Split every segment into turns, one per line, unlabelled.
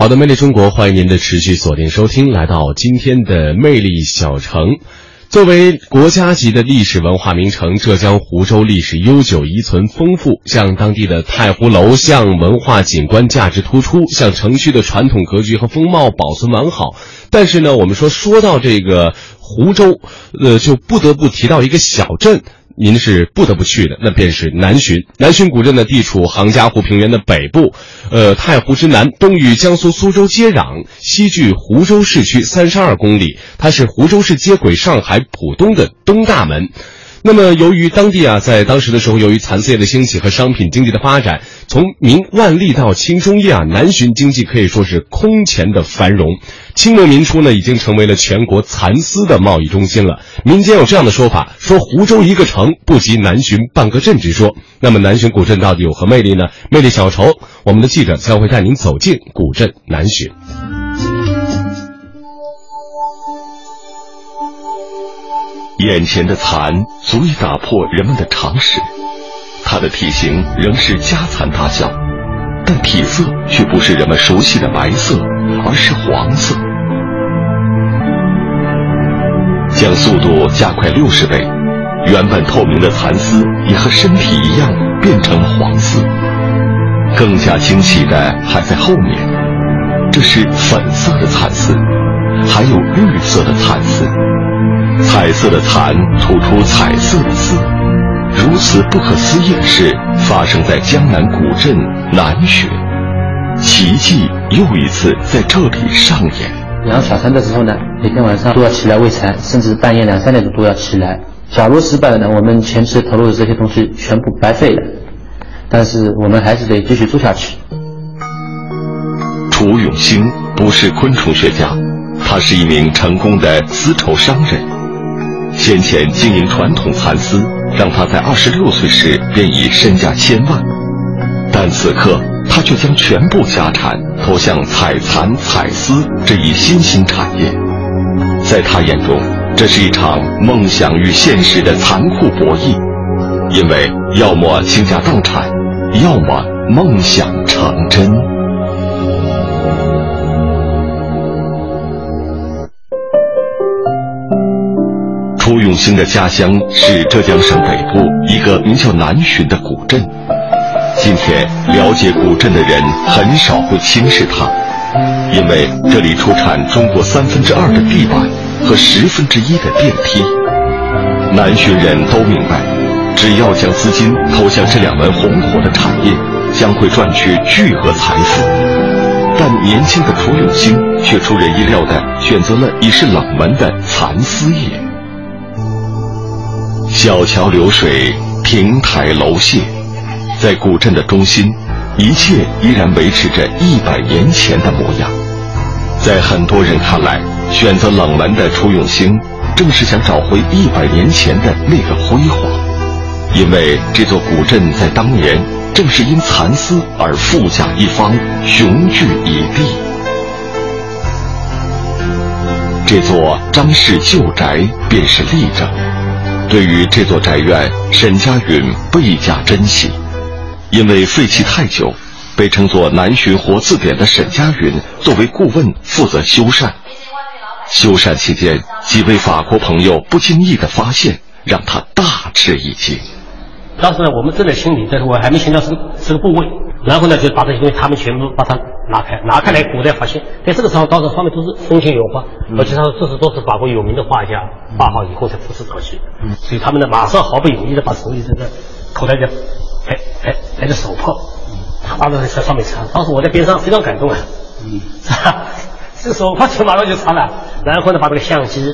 好的，魅力中国，欢迎您的持续锁定收听，来到今天的魅力小城。作为国家级的历史文化名城，浙江湖州历史悠久，遗存丰富。像当地的太湖楼像文化景观价值突出，像城区的传统格局和风貌保存完好。但是呢，我们说说到这个湖州，呃，就不得不提到一个小镇。您是不得不去的，那便是南浔。南浔古镇呢，地处杭嘉湖平原的北部，呃，太湖之南，东与江苏苏州接壤，西距湖州市区三十二公里。它是湖州市接轨上海浦东的东大门。那么，由于当地啊，在当时的时候，由于蚕丝业的兴起和商品经济的发展，从明万历到清中叶啊，南浔经济可以说是空前的繁荣。清末民初呢，已经成为了全国蚕丝的贸易中心了。民间有这样的说法，说湖州一个城不及南浔半个镇之说。那么，南浔古镇到底有何魅力呢？魅力小筹，我们的记者将会带您走进古镇南浔。
眼前的蚕足以打破人们的常识，它的体型仍是家蚕大小，但体色却不是人们熟悉的白色，而是黄色。将速度加快六十倍，原本透明的蚕丝也和身体一样变成了黄色。更加惊奇的还在后面，这是粉色的蚕丝，还有绿色的蚕丝。彩色的蚕吐出彩色的丝，如此不可思议的事发生在江南古镇南浔，奇迹又一次在这里上演。
养小蚕的时候呢，每天晚上都要起来喂蚕，甚至半夜两三点钟都要起来。假如失败了呢，我们前期投入的这些东西全部白费了。但是我们还是得继续做下去。
楚永兴不是昆虫学家，他是一名成功的丝绸商人。先前经营传统蚕丝，让他在二十六岁时便已身价千万，但此刻他却将全部家产投向采蚕采丝这一新兴产业。在他眼中，这是一场梦想与现实的残酷博弈，因为要么倾家荡产，要么梦想成真。楚永兴的家乡是浙江省北部一个名叫南浔的古镇。今天了解古镇的人很少会轻视它，因为这里出产中国三分之二的地板和十分之一的电梯。南浔人都明白，只要将资金投向这两门红火的产业，将会赚取巨额财富。但年轻的楚永兴却出人意料地选择了已是冷门的蚕丝业。小桥流水，亭台楼榭，在古镇的中心，一切依然维持着一百年前的模样。在很多人看来，选择冷门的楚永兴，正是想找回一百年前的那个辉煌。因为这座古镇在当年正是因蚕丝而富甲一方，雄踞一地。这座张氏旧宅便是例证。对于这座宅院，沈家允倍加珍惜，因为废弃太久，被称作“南浔活字典”的沈家允作为顾问负责修缮。修缮期间，几位法国朋友不经意的发现，让他大吃一惊。
当时呢，我们正在清理，但是我还没清到这个这个部位。然后呢，就把这些东西，他们全部把它拿开，拿开来，古代发现，在这个时候，当时上面都是风情油画，而且他说这是都是法国有名的画家画好以后才复制过去，所以他们呢，马上毫不犹豫的把手里这个口袋的，哎哎来个手帕，他把那在上面擦，当时我在边上非常感动啊，嗯，是吧？这手帕就马上就擦了，然后呢，把这个相机，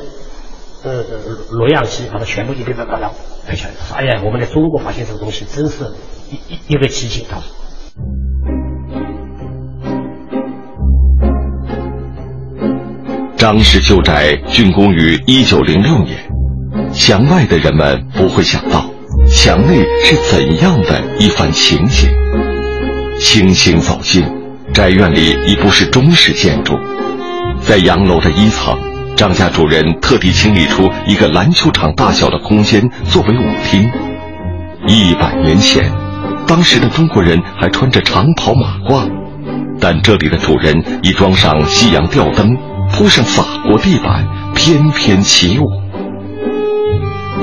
呃录像机，把它全部一遍遍把它拍下来，说哎呀，我们在中国发现这个东西，真是一一一个奇迹，他说。
张氏旧宅竣工于一九零六年，墙外的人们不会想到，墙内是怎样的一番情景。轻轻走进，宅院里已不是中式建筑，在洋楼的一层，张家主人特地清理出一个篮球场大小的空间作为舞厅。一百年前。当时的中国人还穿着长袍马褂，但这里的主人已装上西洋吊灯，铺上法国地板，翩翩起舞。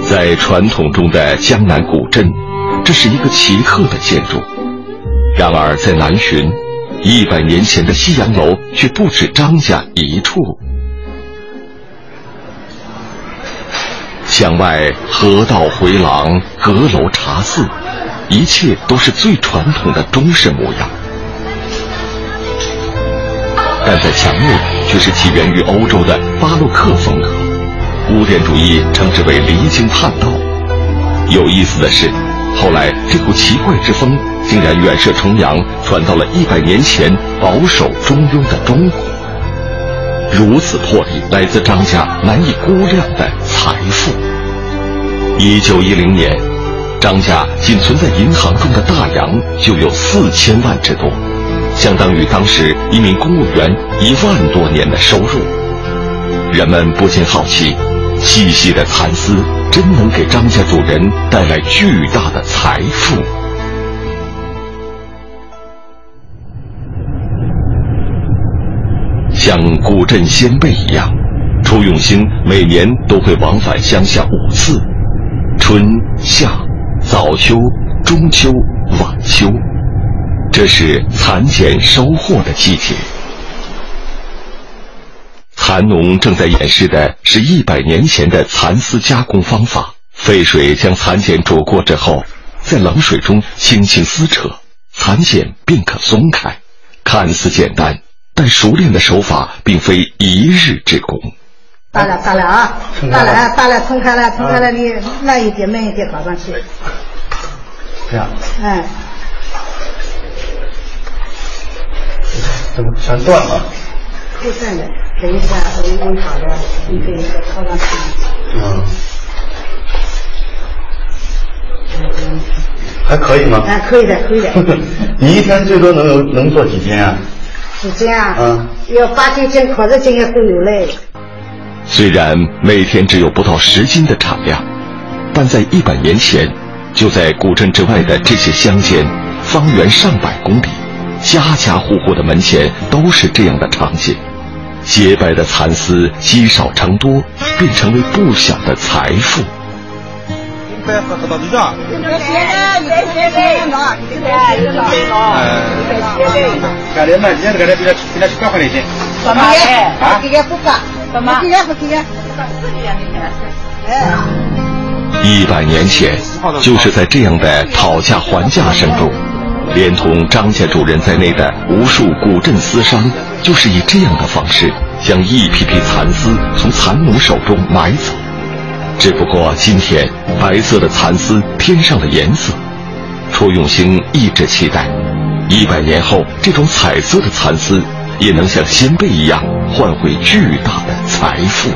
在传统中的江南古镇，这是一个奇特的建筑。然而，在南浔，一百年前的西洋楼却不止张家一处。墙外河道回廊、阁楼茶肆，一切都是最传统的中式模样。站在墙内，却是起源于欧洲的巴洛克风格，古典主义称之为离经叛道。有意思的是，后来这股奇怪之风竟然远涉重洋，传到了一百年前保守中庸的中国。如此魄力，来自张家难以估量的财富。一九一零年，张家仅存在银行中的大洋就有四千万之多。相当于当时一名公务员一万多年的收入。人们不禁好奇，细细的蚕丝真能给张家主人带来巨大的财富？像古镇先辈一样，楚永兴每年都会往返乡下五次：春夏、早秋、中秋、晚秋。这是蚕茧收获的季节。蚕农正在演示的是一百年前的蚕丝加工方法。沸水将蚕茧煮过之后，在冷水中轻轻撕扯，蚕茧便可松开。看似简单，但熟练的手法并非一日之功。
大了，大了啊！大了，大了，撑开了，撑开了，你慢一点，慢一点，搞上去。
这样。
嗯。
怎么全断了？
会断的，等一下我用好的一个一个套上去。
嗯。还可以吗？
啊，可以的，可以的。
你一天最多能有能做几斤啊？
几斤啊？
嗯。
要八九斤、十斤也都有嘞。
虽然每天只有不到十斤的产量，但在一百年前，就在古镇之外的这些乡间，方圆上百公里。家家户户的门前都是这样的场景，洁白的蚕丝积少成多，便成为不小的财富。一百年前，就是在这样的讨价还价声中。连同张家主人在内的无数古镇私商，就是以这样的方式将一批批蚕丝从蚕农手中买走。只不过今天，白色的蚕丝添上了颜色。楚永兴一直期待，一百年后这种彩色的蚕丝也能像先辈一样换回巨大的财富。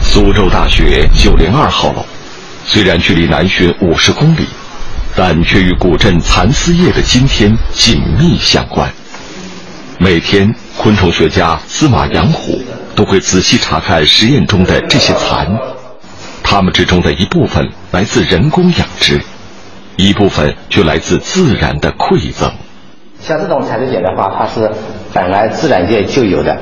苏州大学九零二号楼。虽然距离南浔五十公里，但却与古镇蚕丝业的今天紧密相关。每天，昆虫学家司马养虎都会仔细查看实验中的这些蚕，它们之中的一部分来自人工养殖，一部分却来自自然的馈赠。
像这种蚕丝茧的话，它是本来自然界就有的。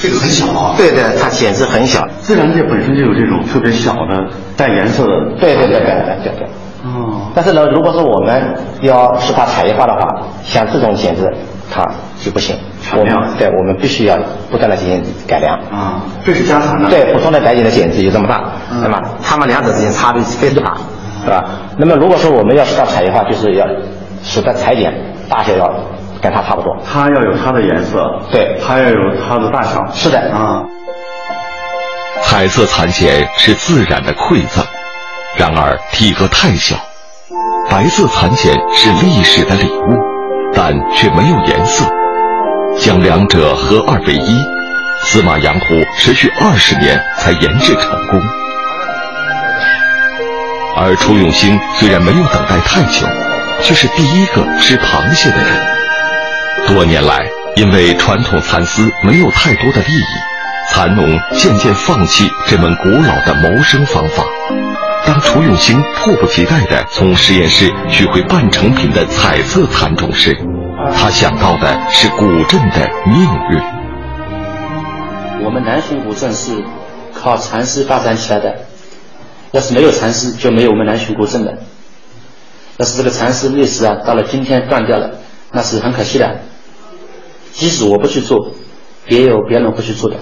这个很小啊，
对对，它简直很小。
自然界本身就有这种特别小的带颜色的。
对对对对对对对。
哦。
但是呢，如果说我们要使它产业化的话，像这种剪子，它就不行。
我们。
对，我们必须要不断的进行改良。
啊，这是加长的。
对，普通的白剪的剪子有这么大，那么它们两者之间差别非常大，是吧？那么如果说我们要使它产业化，就是要使得裁剪大小要。跟它差不多，
它要有它的颜色，
对，
它要有它的大小，
是的
啊。
彩色蚕茧是自然的馈赠，然而体格太小；白色蚕茧是历史的礼物，但却没有颜色。将两者合二为一，司马阳湖持续二十年才研制成功。而楚永兴虽然没有等待太久，却是第一个吃螃蟹的人。多年来，因为传统蚕丝没有太多的利益，蚕农渐渐放弃这门古老的谋生方法。当楚永兴迫不及待地从实验室取回半成品的彩色蚕种时，他想到的是古镇的命运。
我们南浔古镇是靠蚕丝发展起来的，要是没有蚕丝，就没有我们南浔古镇的。要是这个蚕丝历史啊，到了今天断掉了，那是很可惜的。即使我不去做，也有别人会去做的。